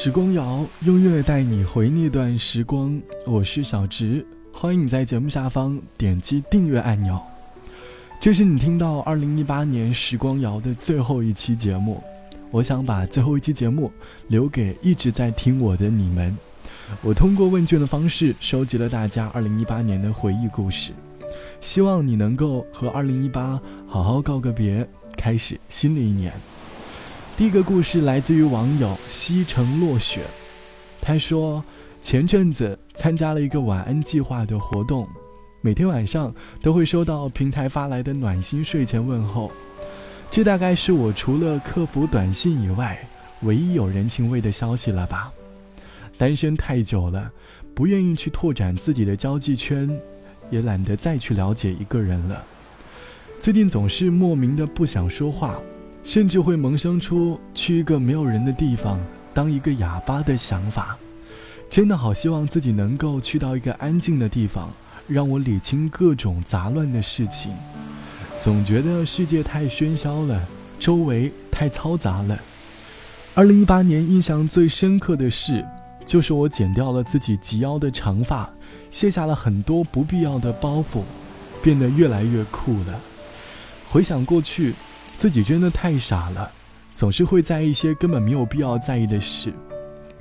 时光谣，用乐带你回那段时光。我是小植，欢迎你在节目下方点击订阅按钮。这是你听到二零一八年时光谣的最后一期节目。我想把最后一期节目留给一直在听我的你们。我通过问卷的方式收集了大家二零一八年的回忆故事，希望你能够和二零一八好好告个别，开始新的一年。第一个故事来自于网友西城落雪，他说，前阵子参加了一个晚安计划的活动，每天晚上都会收到平台发来的暖心睡前问候，这大概是我除了客服短信以外，唯一有人情味的消息了吧。单身太久了，不愿意去拓展自己的交际圈，也懒得再去了解一个人了。最近总是莫名的不想说话。甚至会萌生出去一个没有人的地方当一个哑巴的想法，真的好希望自己能够去到一个安静的地方，让我理清各种杂乱的事情。总觉得世界太喧嚣了，周围太嘈杂了。二零一八年印象最深刻的事，就是我剪掉了自己及腰的长发，卸下了很多不必要的包袱，变得越来越酷了。回想过去。自己真的太傻了，总是会在一些根本没有必要在意的事。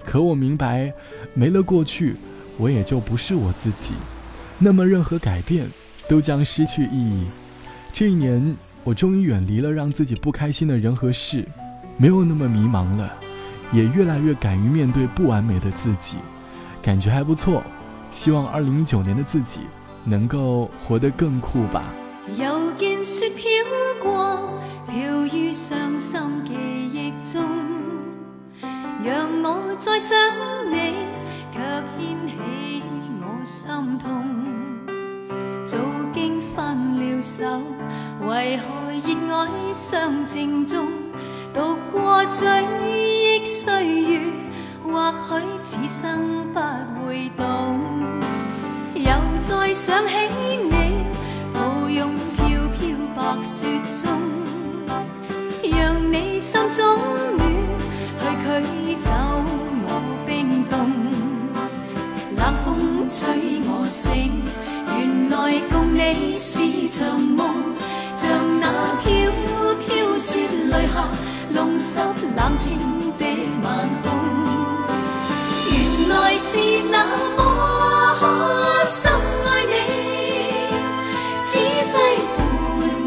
可我明白，没了过去，我也就不是我自己。那么任何改变，都将失去意义。这一年，我终于远离了让自己不开心的人和事，没有那么迷茫了，也越来越敢于面对不完美的自己，感觉还不错。希望二零一九年的自己能够活得更酷吧。雪飘过，飘于伤心记忆中。让我再想你，却牵起我心痛。早经分了手，为何热爱相情重？渡过追忆岁月，或许此生不会懂。又再想起你。白雪中，讓你心中暖，去驅走我冰凍。冷風吹我醒，原來共你是場夢。像那飄飄雪淚下，弄濕冷清的晚空。原來是那麼深愛你，此際。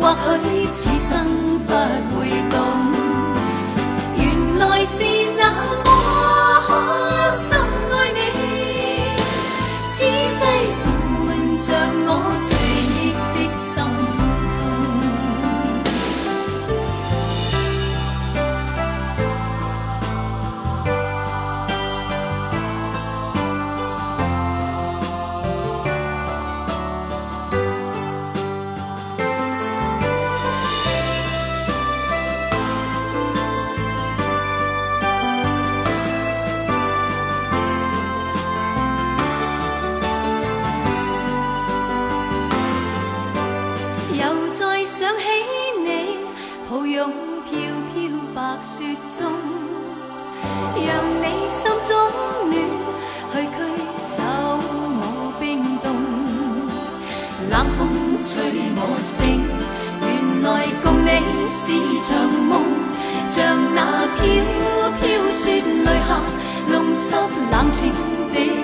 或许此生不会懂，原来是那么深爱你，此际伴着我醉。中，让你心中暖，去驱走我冰冻。冷风吹我醒，原来共你是场梦。像那飘飘雪泪下，弄湿冷清的。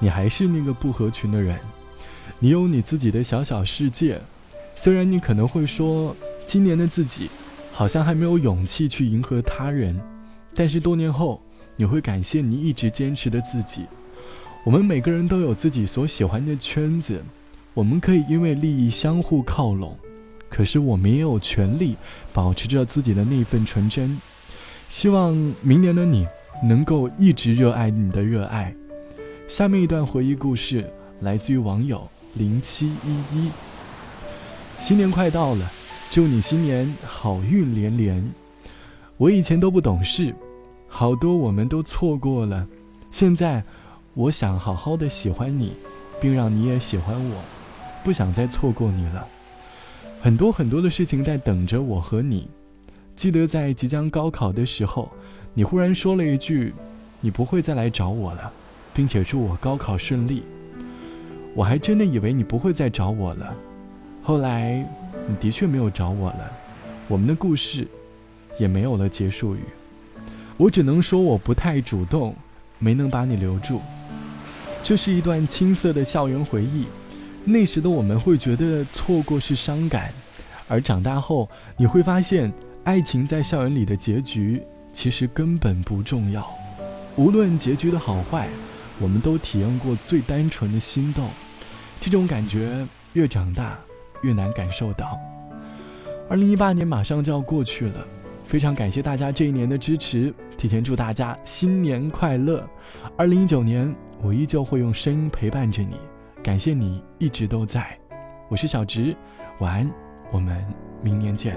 你还是那个不合群的人，你有你自己的小小世界。虽然你可能会说，今年的自己好像还没有勇气去迎合他人，但是多年后，你会感谢你一直坚持的自己。我们每个人都有自己所喜欢的圈子，我们可以因为利益相互靠拢，可是我们也有权利保持着自己的那份纯真。希望明年的你能够一直热爱你的热爱。下面一段回忆故事来自于网友零七一一。新年快到了，祝你新年好运连连。我以前都不懂事，好多我们都错过了。现在，我想好好的喜欢你，并让你也喜欢我，不想再错过你了。很多很多的事情在等着我和你。记得在即将高考的时候，你忽然说了一句：“你不会再来找我了。”并且祝我高考顺利。我还真的以为你不会再找我了，后来你的确没有找我了，我们的故事也没有了结束语。我只能说我不太主动，没能把你留住。这是一段青涩的校园回忆，那时的我们会觉得错过是伤感，而长大后你会发现，爱情在校园里的结局其实根本不重要，无论结局的好坏。我们都体验过最单纯的心动，这种感觉越长大越难感受到。二零一八年马上就要过去了，非常感谢大家这一年的支持，提前祝大家新年快乐！二零一九年，我依旧会用声音陪伴着你，感谢你一直都在。我是小直，晚安，我们明年见。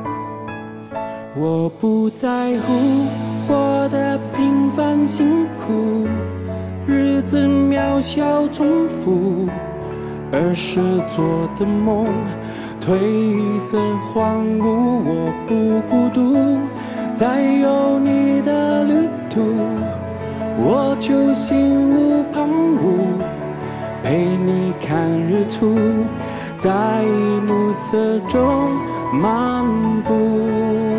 我不在乎活得平凡辛苦，日子渺小重复。儿时做的梦褪色荒芜，我不孤独，在有你的旅途，我就心无旁骛，陪你看日出，在暮色中漫步。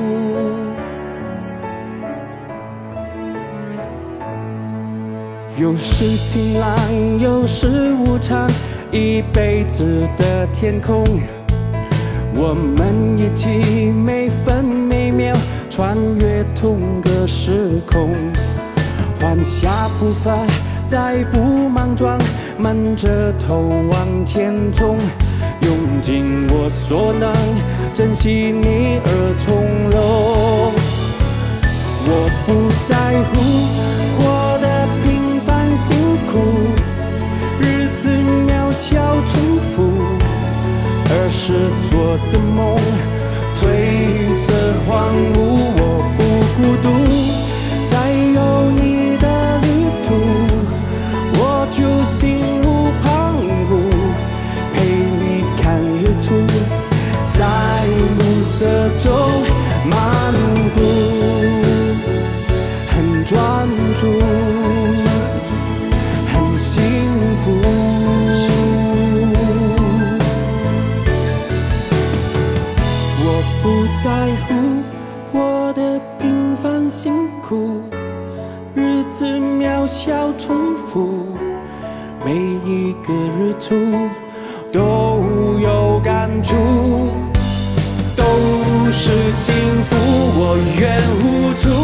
有时晴朗，有时无常，一辈子的天空。我们一起每分每秒穿越同个时空，缓下步伐，再不莽撞，慢着头往前冲，用尽我所能，珍惜你而从。是做的梦。个日出都有感触，都是幸福，我愿糊涂。